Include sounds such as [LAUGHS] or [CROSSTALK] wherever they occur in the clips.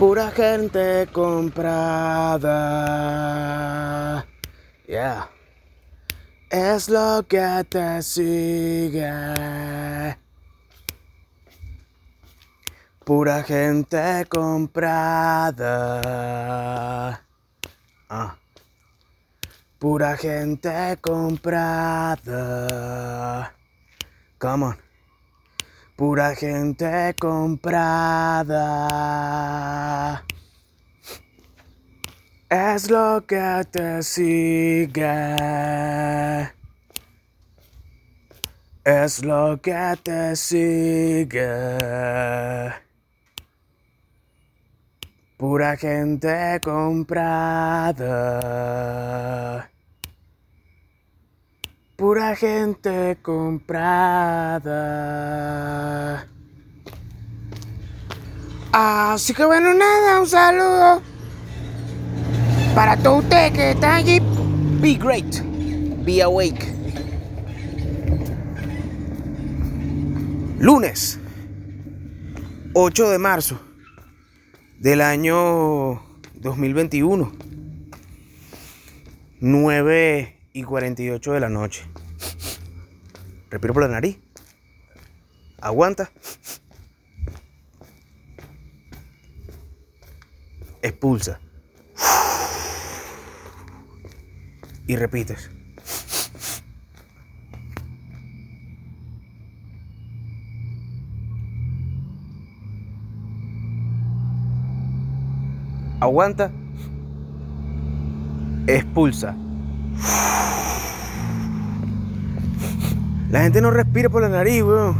Pura gente comprada. Yeah. Es lo que te sigue. Pura gente comprada. Ah. Pura gente comprada. Come on. Pura gente comprada. Es lo que te sigue. Es lo que te sigue. Pura gente comprada. Pura gente comprada. Así que bueno, nada, un saludo para todos ustedes que están allí. Be great. Be awake. Lunes 8 de marzo del año 2021. 9 y 48 de la noche. Respiro por la nariz. Aguanta. Expulsa. Y repites. Aguanta. Expulsa. La gente no respira por la nariz, weón.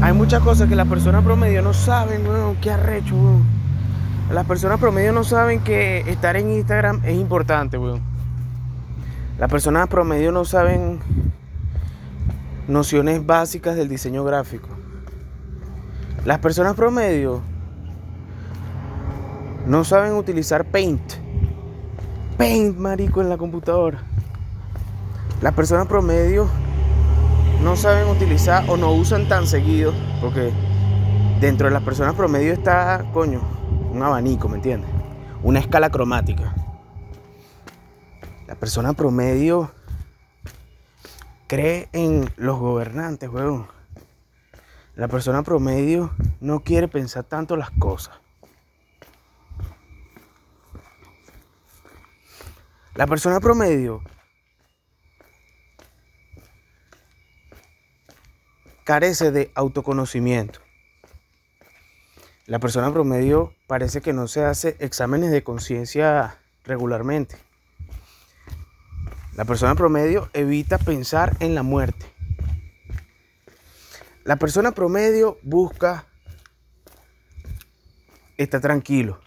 Hay muchas cosas que las personas promedio no saben, weón. Qué arrecho, weón. Las personas promedio no saben que estar en Instagram es importante, weón. Las personas promedio no saben nociones básicas del diseño gráfico. Las personas promedio no saben utilizar Paint. Paint, marico, en la computadora. Las personas promedio no saben utilizar o no usan tan seguido, porque dentro de las personas promedio está, coño, un abanico, ¿me entiendes? Una escala cromática. La persona promedio cree en los gobernantes, weón. La persona promedio no quiere pensar tanto las cosas. La persona promedio carece de autoconocimiento. La persona promedio parece que no se hace exámenes de conciencia regularmente. La persona promedio evita pensar en la muerte. La persona promedio busca estar tranquilo.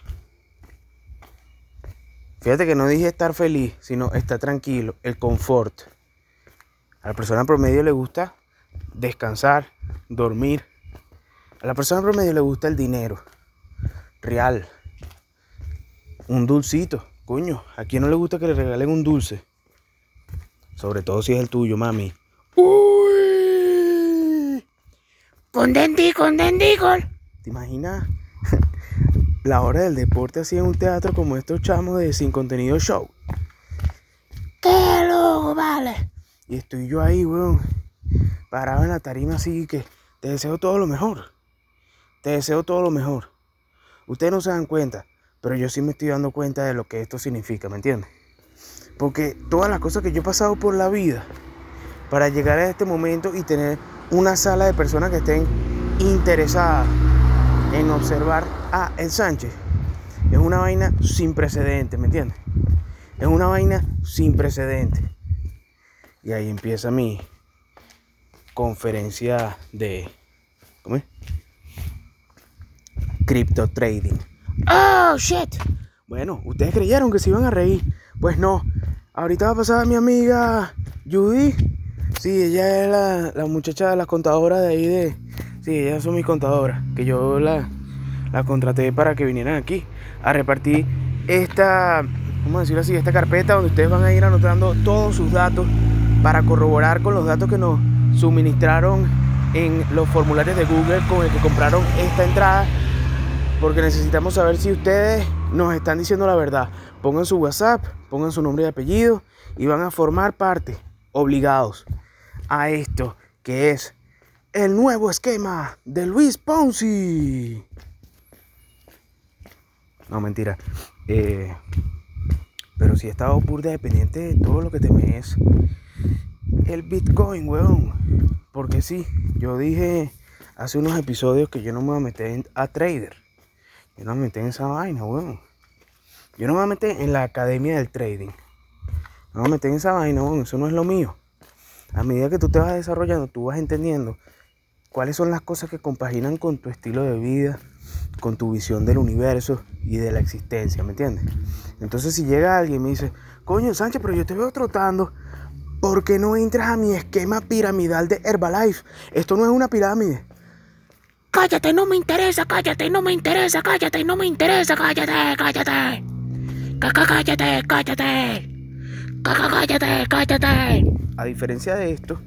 Fíjate que no dije estar feliz, sino estar tranquilo, el confort. A la persona promedio le gusta descansar, dormir. A la persona promedio le gusta el dinero. Real. Un dulcito. Coño, ¿a quién no le gusta que le regalen un dulce? Sobre todo si es el tuyo, mami. ¡Uy! Con con ¿Te imaginas [LAUGHS] la hora del deporte así en un teatro como estos chamos de Sin Contenido Show? ¡Qué loco, vale! Y estoy yo ahí, weón parado en la tarima así que te deseo todo lo mejor. Te deseo todo lo mejor. Ustedes no se dan cuenta, pero yo sí me estoy dando cuenta de lo que esto significa, ¿me entiendes? Porque todas las cosas que yo he pasado por la vida para llegar a este momento y tener una sala de personas que estén interesadas en observar a El Sánchez es una vaina sin precedente, ¿me entiendes? Es una vaina sin precedente. Y ahí empieza mi, conferencia de ¿cómo es? Crypto trading. Oh shit. Bueno, ustedes creyeron que se iban a reír. Pues no. Ahorita va a pasar mi amiga Judy. Sí, ella es la, la muchacha de las contadoras de ahí de. Sí, ellas son mis contadoras. Que yo la, la contraté para que vinieran aquí a repartir esta, a decirlo así, esta carpeta donde ustedes van a ir anotando todos sus datos para corroborar con los datos que nos suministraron en los formularios de Google con el que compraron esta entrada porque necesitamos saber si ustedes nos están diciendo la verdad. Pongan su WhatsApp, pongan su nombre y apellido y van a formar parte, obligados, a esto que es el nuevo esquema de Luis Ponzi. No, mentira. Eh, pero si he estado burda dependiente de todo lo que te me es el Bitcoin, weón. Porque sí, yo dije hace unos episodios que yo no me voy a meter a trader. Yo no me meter en esa vaina, weón. Yo no me voy a meter en la academia del trading. No me voy a en esa vaina, weón. Eso no es lo mío. A medida que tú te vas desarrollando, tú vas entendiendo cuáles son las cosas que compaginan con tu estilo de vida, con tu visión del universo y de la existencia, ¿me entiendes? Entonces si llega alguien y me dice, coño Sánchez, pero yo te veo trotando, ¿por qué no entras a mi esquema piramidal de Herbalife? Esto no es una pirámide. Cállate, no me interesa, cállate, no me interesa, cállate, no me interesa, cállate, cállate. Cállate, cállate. Cállate, cállate. A diferencia de esto,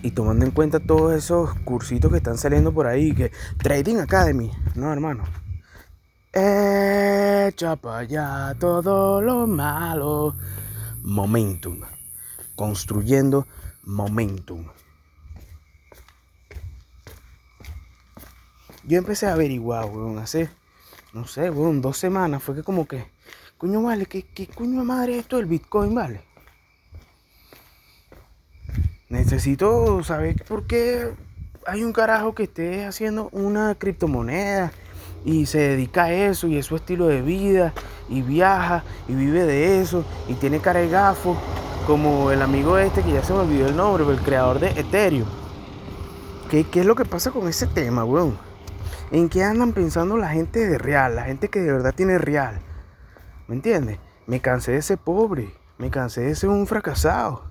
y tomando en cuenta todos esos cursitos que están saliendo por ahí, que Trading Academy, no hermano. Echa para allá todo lo malo. Momentum. Construyendo momentum. Yo empecé a averiguar, weón, hace, no sé, weón, dos semanas. Fue que como que, coño, vale, ¿qué, qué coño madre esto del Bitcoin, vale? Necesito saber por qué hay un carajo que esté haciendo una criptomoneda y se dedica a eso y es su estilo de vida y viaja y vive de eso y tiene cara de gafo como el amigo este que ya se me olvidó el nombre, el creador de Ethereum. ¿Qué, qué es lo que pasa con ese tema, weón? ¿En qué andan pensando la gente de real? La gente que de verdad tiene real. ¿Me entiendes? Me cansé de ser pobre. Me cansé de ser un fracasado.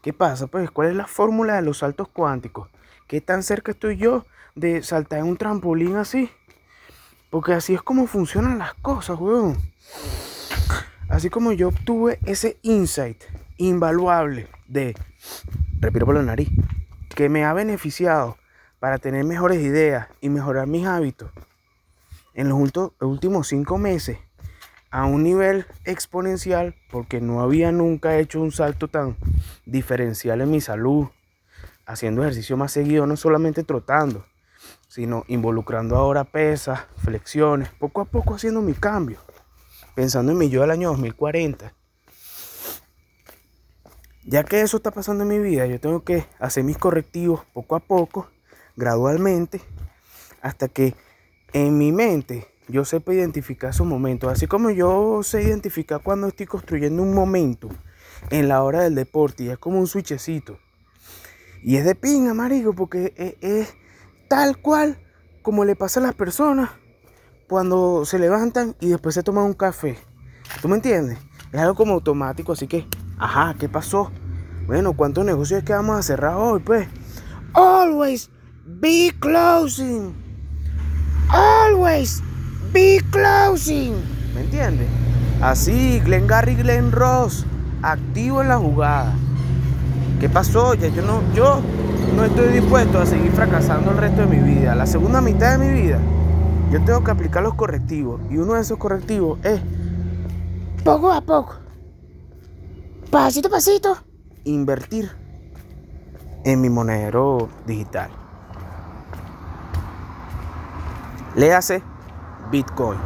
¿Qué pasa? Pues, ¿cuál es la fórmula de los saltos cuánticos? ¿Qué tan cerca estoy yo de saltar en un trampolín así? Porque así es como funcionan las cosas, weón. Así como yo obtuve ese insight invaluable de, respiro por la nariz, que me ha beneficiado para tener mejores ideas y mejorar mis hábitos en los últimos cinco meses a un nivel exponencial porque no había nunca hecho un salto tan diferencial en mi salud, haciendo ejercicio más seguido, no solamente trotando, sino involucrando ahora pesas, flexiones, poco a poco haciendo mi cambio, pensando en mi yo del año 2040. Ya que eso está pasando en mi vida, yo tengo que hacer mis correctivos poco a poco gradualmente hasta que en mi mente yo sepa identificar esos momentos. Así como yo sé identificar cuando estoy construyendo un momento en la hora del deporte y es como un switchecito. Y es de pinga, marico, porque es, es, tal cual como le pasa a las personas cuando se levantan y después se toman un café. ¿Tú me entiendes? Es algo como automático, así que, ajá, ¿qué pasó? Bueno, ¿cuántos negocios es que vamos a cerrar hoy, pues? Always Be closing. Always be closing. ¿Me entiendes? Así, Glenn Gary, Glenn Ross, activo en la jugada. ¿Qué pasó? Ya yo no, yo no estoy dispuesto a seguir fracasando el resto de mi vida. La segunda mitad de mi vida, yo tengo que aplicar los correctivos. Y uno de esos correctivos es poco a poco, pasito a pasito, invertir en mi monedero digital. Le hace Bitcoin.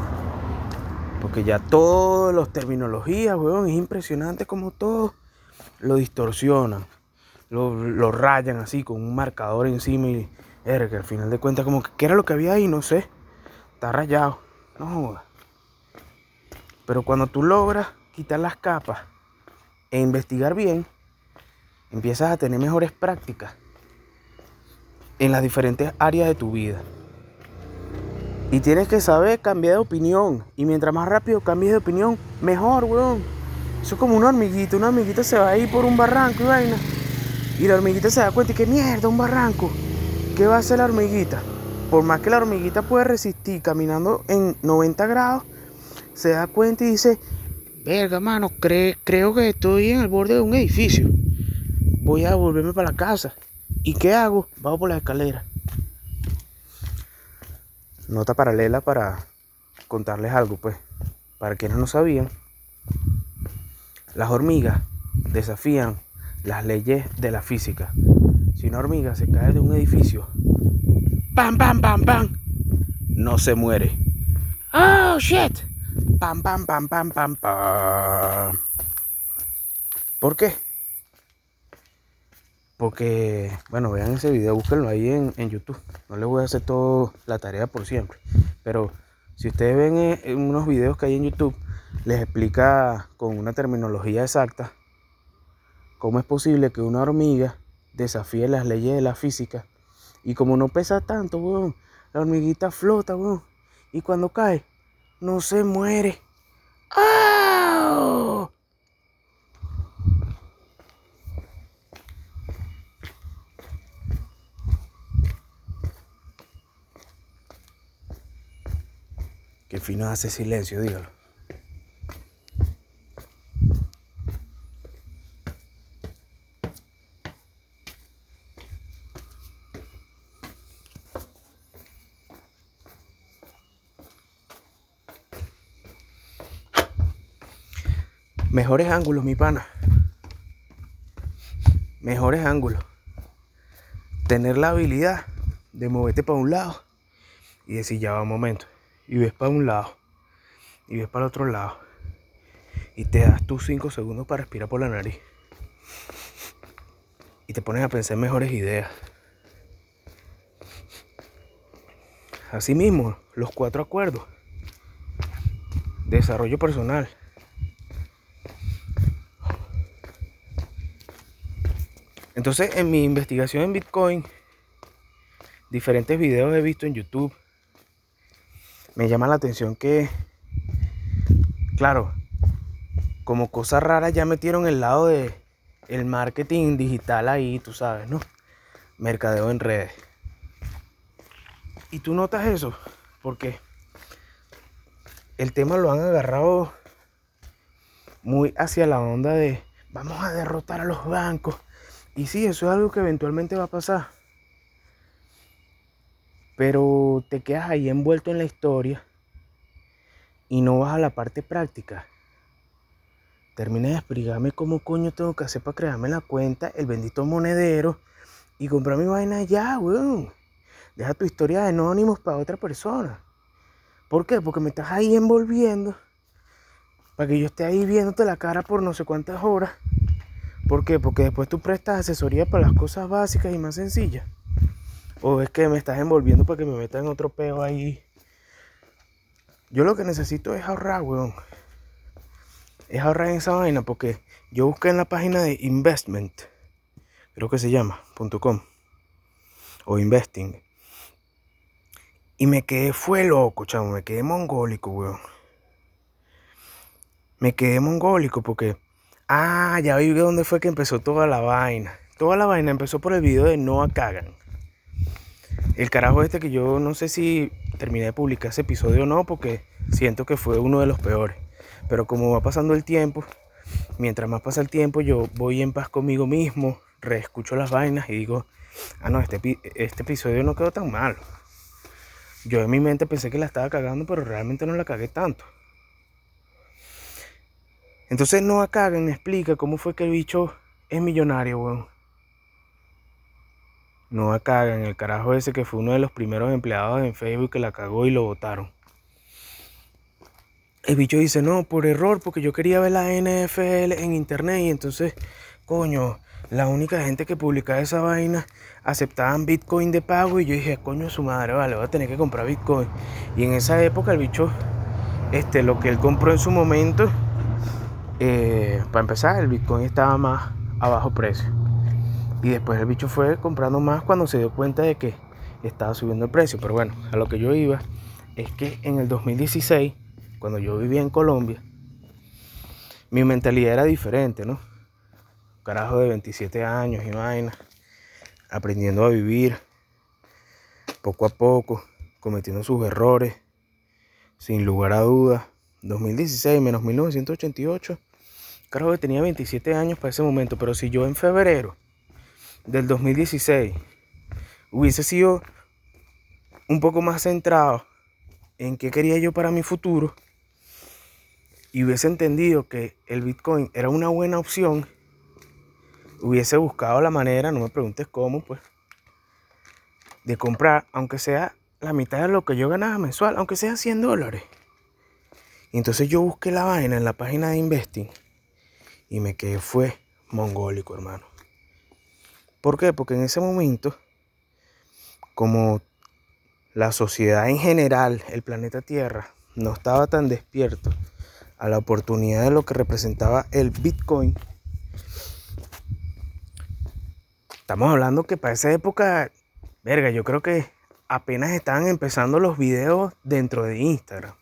Porque ya todas las terminologías, weón, es impresionante como todo lo distorsionan. Lo, rayan así con un marcador encima y era que al final de cuentas como que ¿qué era lo que había ahí? No sé. Está rayado. No Pero cuando tú logras quitar las capas e investigar bien, empiezas a tener mejores prácticas en las diferentes áreas de tu vida. Y tienes que saber cambiar de opinión. Y mientras más rápido cambies de opinión, mejor, weón. Eso es como una hormiguita. Una hormiguita se va a ir por un barranco y vaina. Y la hormiguita se da cuenta y que mierda, un barranco. ¿Qué va a hacer la hormiguita? Por más que la hormiguita puede resistir caminando en 90 grados, se da cuenta y dice, verga, mano, creo que estoy en el borde de un edificio. Voy a volverme para la casa. ¿Y qué hago? Bajo por la escalera. nota paralela para contarles algo, pues. Para quienes no sabían, las hormigas desafían las leyes de la física. Si una hormiga se cae de un edificio, ¡pam, pam, pam, pam! No se muere. Oh, shit. Pam, pam, pam, pam, pam, pam. ¿Por qué? Porque, bueno, vean ese video, búsquenlo ahí en, en YouTube. No les voy a hacer toda la tarea por siempre. Pero si ustedes ven eh, en unos videos que hay en YouTube, les explica con una terminología exacta cómo es posible que una hormiga desafíe las leyes de la física. Y como no pesa tanto, la hormiguita flota, weón. Y cuando cae, no se muere. Oh. Qué fino hace silencio, dígalo. Mejores ángulos, mi pana. Mejores ángulos. Tener la habilidad de moverte para un lado y decir, ya va un momento. Y ves para un lado y ves para el otro lado. Y te das tus 5 segundos para respirar por la nariz. Y te pones a pensar en mejores ideas. Asimismo, los cuatro acuerdos. Desarrollo personal. Entonces, en mi investigación en Bitcoin, diferentes videos he visto en YouTube. Me llama la atención que, claro, como cosa rara ya metieron el lado de el marketing digital ahí, tú sabes, ¿no? Mercadeo en redes. Y tú notas eso, porque el tema lo han agarrado muy hacia la onda de vamos a derrotar a los bancos. Y sí, eso es algo que eventualmente va a pasar. Pero te quedas ahí envuelto en la historia y no vas a la parte práctica. Termina de explicarme cómo coño tengo que hacer para crearme la cuenta, el bendito monedero y comprar mi vaina ya, weón. Deja tu historia de anónimos para otra persona. ¿Por qué? Porque me estás ahí envolviendo para que yo esté ahí viéndote la cara por no sé cuántas horas. ¿Por qué? Porque después tú prestas asesoría para las cosas básicas y más sencillas. O es que me estás envolviendo para que me metan en otro peo ahí. Yo lo que necesito es ahorrar, weón. Es ahorrar en esa vaina porque yo busqué en la página de investment, creo que se llama, .com o investing. Y me quedé, fue loco, chamo, me quedé mongólico, weón. Me quedé mongólico porque, ah, ya vi dónde fue que empezó toda la vaina. Toda la vaina empezó por el video de Noah Kagan. El carajo este que yo no sé si terminé de publicar ese episodio o no, porque siento que fue uno de los peores. Pero como va pasando el tiempo, mientras más pasa el tiempo, yo voy en paz conmigo mismo, reescucho las vainas y digo, ah, no, este, este episodio no quedó tan mal. Yo en mi mente pensé que la estaba cagando, pero realmente no la cagué tanto. Entonces Noah Kagan explica cómo fue que el bicho es millonario, weón. Noah Kagan, el carajo ese que fue uno de los primeros empleados en Facebook que la cagó y lo votaron. El bicho dice, no, por error, porque yo quería ver la NFL en internet y entonces, coño, la única gente que publicaba esa vaina aceptaban Bitcoin de pago y yo dije, coño, su madre, vale, voy a tener que comprar Bitcoin. Y en esa época el bicho, este, lo que él compró en su momento, eh, para empezar, el Bitcoin estaba más a bajo precio. Y después el bicho fue comprando más cuando se dio cuenta de que estaba subiendo el precio. Pero bueno, a lo que yo iba es que en el 2016, cuando yo vivía en Colombia, mi mentalidad era diferente, ¿no? Carajo de 27 años y aprendiendo a vivir poco a poco, cometiendo sus errores, sin lugar a dudas. 2016 menos 1988, carajo que tenía 27 años para ese momento, pero si yo en febrero del 2016 hubiese sido un poco más centrado en qué quería yo para mi futuro y hubiese entendido que el Bitcoin era una buena opción, hubiese buscado la manera, no me preguntes cómo, pues, de comprar, aunque sea la mitad de lo que yo ganaba mensual, aunque sea 100 dólares. Entonces yo busqué la vaina en la página de Investing y me quedé fue mongólico, hermano. ¿Por qué? Porque en ese momento, como la sociedad en general, el planeta Tierra, no estaba tan despierto a la oportunidad de lo que representaba el Bitcoin, estamos hablando que para esa época, verga, yo creo que apenas estaban empezando los videos dentro de Instagram.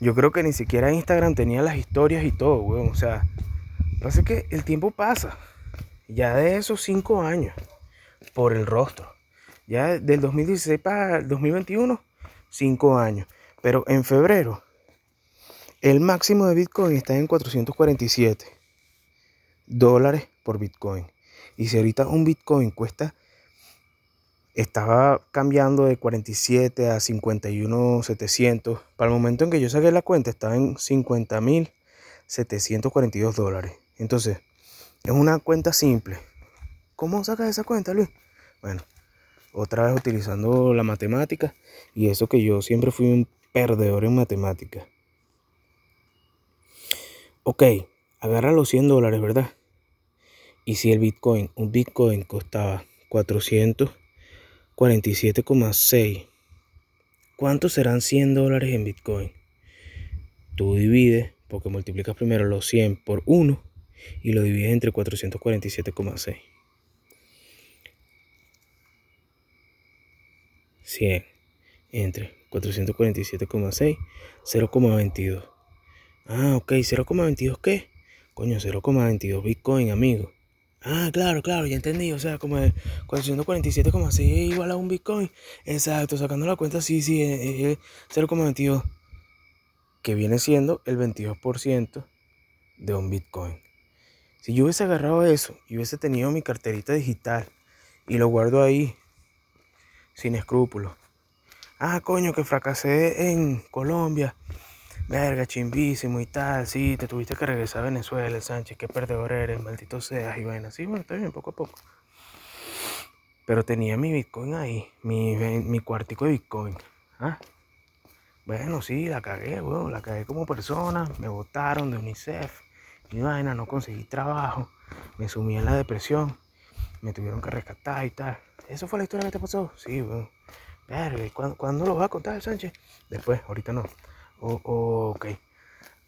Yo creo que ni siquiera Instagram tenía las historias y todo, weón. O sea, pasa que el tiempo pasa. Ya de esos cinco años, por el rostro. Ya del 2016 para el 2021, cinco años. Pero en febrero, el máximo de Bitcoin está en 447 dólares por Bitcoin. Y si ahorita un Bitcoin cuesta estaba cambiando de 47 a 51 700. Para el momento en que yo saqué la cuenta estaba en 50 mil 742 dólares. Entonces, es una cuenta simple. ¿Cómo sacas esa cuenta, Luis? Bueno, otra vez utilizando la matemática y eso que yo siempre fui un perdedor en matemática. Ok, agarra los 100 dólares, ¿verdad? Y si el Bitcoin, un Bitcoin costaba 400 47,6. ¿Cuántos serán 100 dólares en Bitcoin? Tú divides, porque multiplicas primero los 100 por 1 y lo divides entre 447,6. 100 entre 447,6, 0,22. Ah, ok, 0,22 qué? Coño, 0,22 Bitcoin, amigo. Ah, claro, claro, ya entendí. O sea, como el 447,6 igual a un Bitcoin. Exacto, sacando la cuenta, sí, sí, es 0,22. Que viene siendo el 22% de un Bitcoin. Si yo hubiese agarrado eso y hubiese tenido mi carterita digital y lo guardo ahí, sin escrúpulos. Ah, coño, que fracasé en Colombia verga, chimbísimo y tal, sí, te tuviste que regresar a Venezuela, Sánchez, qué perdedor eres, maldito seas, y bueno, sí, bueno, está bien, poco a poco. Pero tenía mi Bitcoin ahí, mi, mi cuartico de Bitcoin. ¿ah? Bueno, sí, la cagué, weón, la cagué como persona, me votaron de UNICEF, y vaina, no conseguí trabajo, me sumí en la depresión, me tuvieron que rescatar y tal. ¿Eso fue la historia que te pasó? Sí, weón. Verga, ¿cuándo, ¿cuándo lo vas a contar, Sánchez? Después, ahorita no. Oh, ok.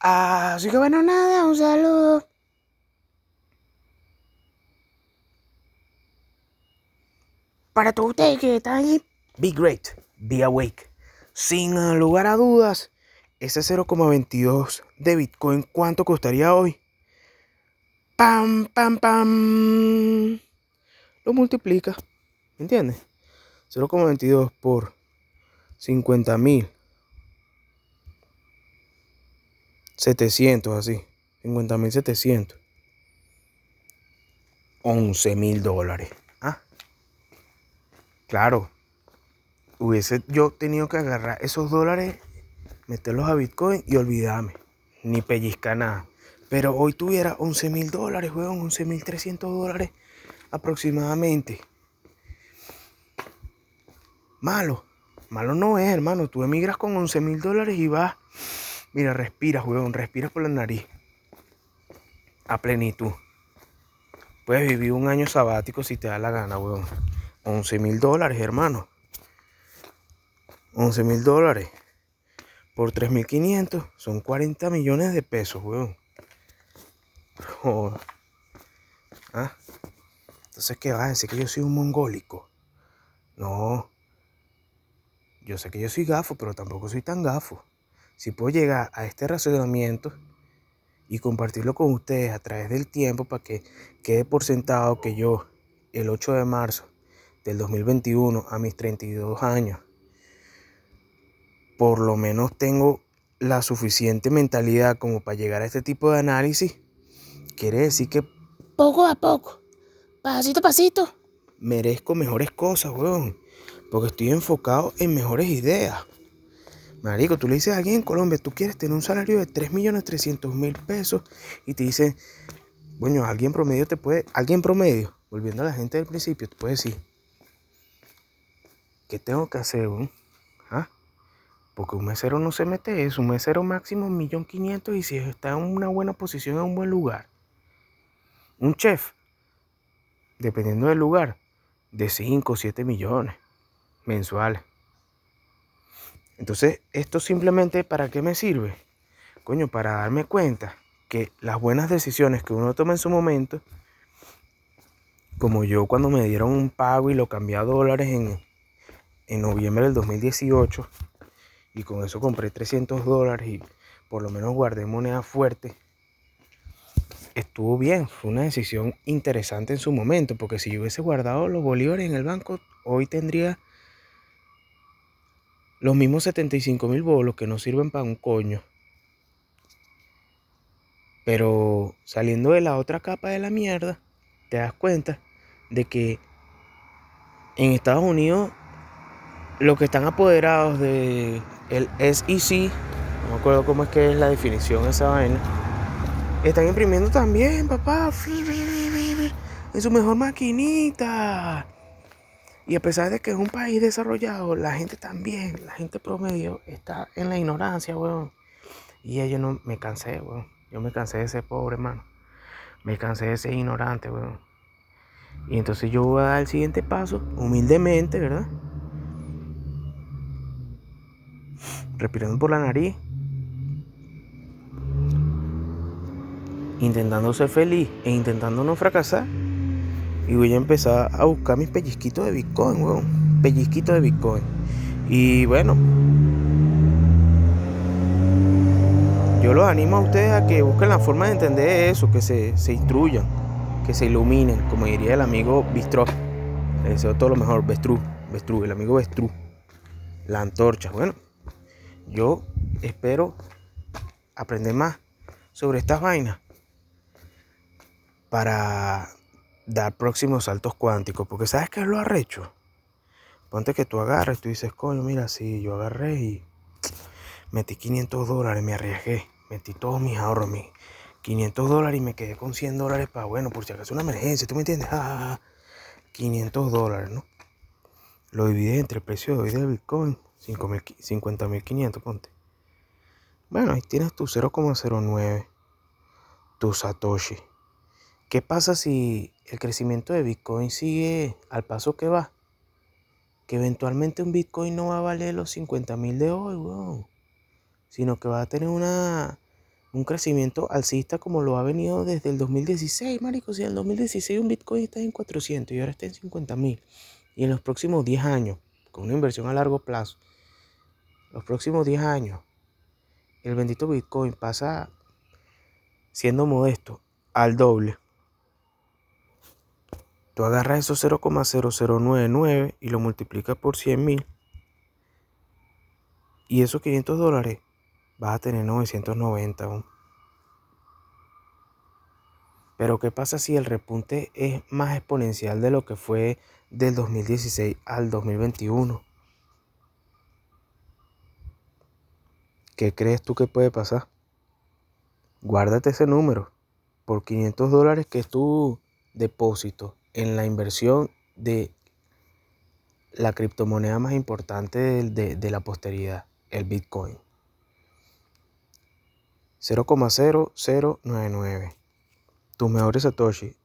Así que bueno, nada, un saludo. Para todos ustedes que están ahí, be great, be awake. Sin lugar a dudas, ese 0,22 de Bitcoin, ¿cuánto costaría hoy? Pam, pam, pam. Lo multiplica, ¿entiendes? 0,22 por 50 mil 700 así, 50 mil 700. 11 mil dólares. Ah, claro, hubiese yo tenido que agarrar esos dólares, meterlos a Bitcoin y olvidarme, ni pellizcar nada. Pero hoy tuviera 11 mil dólares, weón, 11 mil 300 dólares aproximadamente. Malo, malo no es, hermano. Tú emigras con 11 mil dólares y vas Mira, respiras, weón, respiras por la nariz. A plenitud. Puedes vivir un año sabático si te da la gana, weón. 11 mil dólares, hermano. 11 mil dólares. Por 3.500 son 40 millones de pesos, weón. ¿Ah? Entonces, ¿qué vas a que yo soy un mongólico? No. Yo sé que yo soy gafo, pero tampoco soy tan gafo si puedo llegar a este razonamiento y compartirlo con ustedes a través del tiempo para que quede por sentado que yo el 8 de marzo del 2021 a mis 32 años por lo menos tengo la suficiente mentalidad como para llegar a este tipo de análisis, quiere decir que poco a poco, pasito a pasito, merezco mejores cosas, weón, porque estoy enfocado en mejores ideas. Marico, tú le dices a alguien en Colombia, tú quieres tener un salario de 3.300.000 pesos y te dice, bueno, alguien promedio te puede, alguien promedio, volviendo a la gente del principio, te puede decir, ¿qué tengo que hacer? ¿Ah? Porque un mesero no se mete eso, un mesero máximo 1.500.000 y si está en una buena posición, en un buen lugar. Un chef, dependiendo del lugar, de 5 o 7 millones mensuales. Entonces, esto simplemente para qué me sirve? Coño, para darme cuenta que las buenas decisiones que uno toma en su momento, como yo cuando me dieron un pago y lo cambié a dólares en, en noviembre del 2018, y con eso compré 300 dólares y por lo menos guardé moneda fuerte, estuvo bien, fue una decisión interesante en su momento, porque si yo hubiese guardado los bolívares en el banco, hoy tendría los mismos 75 mil bolos que no sirven para un coño. Pero saliendo de la otra capa de la mierda, te das cuenta de que en Estados Unidos los que están apoderados de el SEC, no me acuerdo cómo es que es la definición de esa vaina, están imprimiendo también, papá, en su mejor maquinita. Y a pesar de que es un país desarrollado, la gente también, la gente promedio, está en la ignorancia, weón. Y yo no me cansé, weón. Yo me cansé de ser pobre, hermano. Me cansé de ser ignorante, weón. Y entonces yo voy a dar el siguiente paso, humildemente, ¿verdad? Respirando por la nariz. Intentando ser feliz e intentando no fracasar. Y voy a empezar a buscar mis pellizquitos de Bitcoin, weón. Pellizquitos de Bitcoin. Y bueno, yo los animo a ustedes a que busquen la forma de entender eso, que se, instruyan, que se iluminen, como diría el amigo Bistro. Le deseo todo lo mejor, Bestru, Bestru, el amigo Bestru. La antorcha. Bueno, yo espero aprender más sobre estas vainas para dar próximos saltos cuánticos, porque ¿sabes qué es lo arrecho? Ponte que tú agarres, tú dices, coño, mira, si yo agarré y metí 500 dólares, me arriesgué metí todos mis ahorros, mis 500 dólares y me quedé con 100 dólares para, bueno, por si acaso una emergencia, ¿tú me entiendes? Ah, 500 dólares, ¿no? Lo dividí entre el precio de hoy del Bitcoin, 50.500, ponte. Bueno, ahí tienes tu 0,09, tu Satoshi. ¿Qué pasa si el crecimiento de Bitcoin sigue al paso que va? Que eventualmente un Bitcoin no va a valer los 50.000 de hoy, weón. Sino que va a tener una, un crecimiento alcista como lo ha venido desde el 2016, marico. Si en el 2016 un Bitcoin está en 400 y ahora está en 50 mil. Y en los próximos 10 años, con una inversión a largo plazo, los próximos 10 años, el bendito Bitcoin pasa, siendo modesto, al doble. Tú agarras esos 0,0099 y lo multiplicas por 100 mil. Y esos 500 dólares vas a tener 990. Pero ¿qué pasa si el repunte es más exponencial de lo que fue del 2016 al 2021? ¿Qué crees tú que puede pasar? Guárdate ese número. Por 500 dólares que es tu depósito en la inversión de la criptomoneda más importante de, la posteridad, el Bitcoin. 0,0099. Tus mejores Satoshi.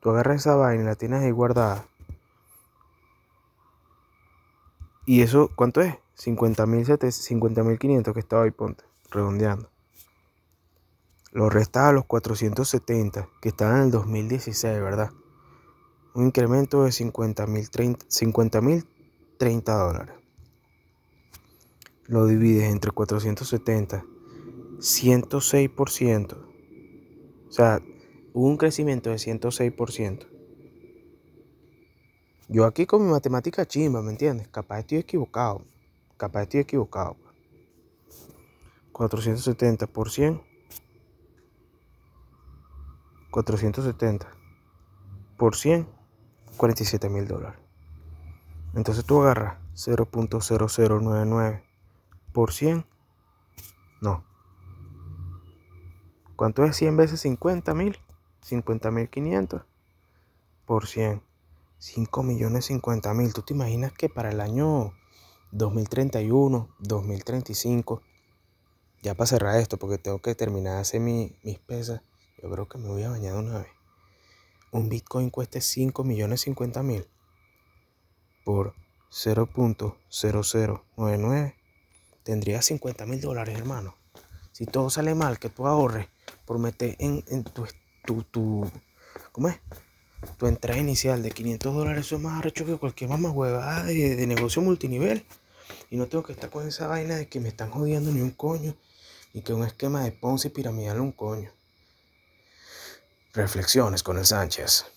Tú agarras esa vaina y la tienes ahí guardada. ¿Y eso cuánto es? 50.500 que estaba ahí, ponte, redondeando. Lo restas a los 470 que estaban en el 2016, ¿verdad? Un incremento de 50.000 30 dólares. Lo divides entre 470 106%. O sea, hubo un crecimiento de 106%. Yo aquí con mi matemática chimba, ¿me entiendes? Capaz estoy equivocado. Capaz estoy equivocado. 470 por 100. 470 por 100. 47 mil dólares. Entonces tú agarras 0.0099 por 100. No. ¿Cuánto es 100 veces 50 mil? 50 mil 500 por 100. 5 millones 50 mil. ¿Tú te imaginas que para el año 2031, 2035, ya para cerrar esto, porque tengo que terminar de hacer mis pesas, yo creo que me voy a bañar una vez. Un Bitcoin cueste 5 millones 50 mil por 0.0099 tendría 50 mil dólares, hermano. Si todo sale mal, que tú ahorres por meter en, tu, tu, tu, ¿cómo es? Tu entrada inicial de 500 dólares, eso es más arrecho que cualquier mamá huevada de, de negocio multinivel. Y no tengo que estar con esa vaina de que me están jodiendo ni un coño. Y que un esquema de Ponzi piramidal un coño. Reflexiones con el Sánchez.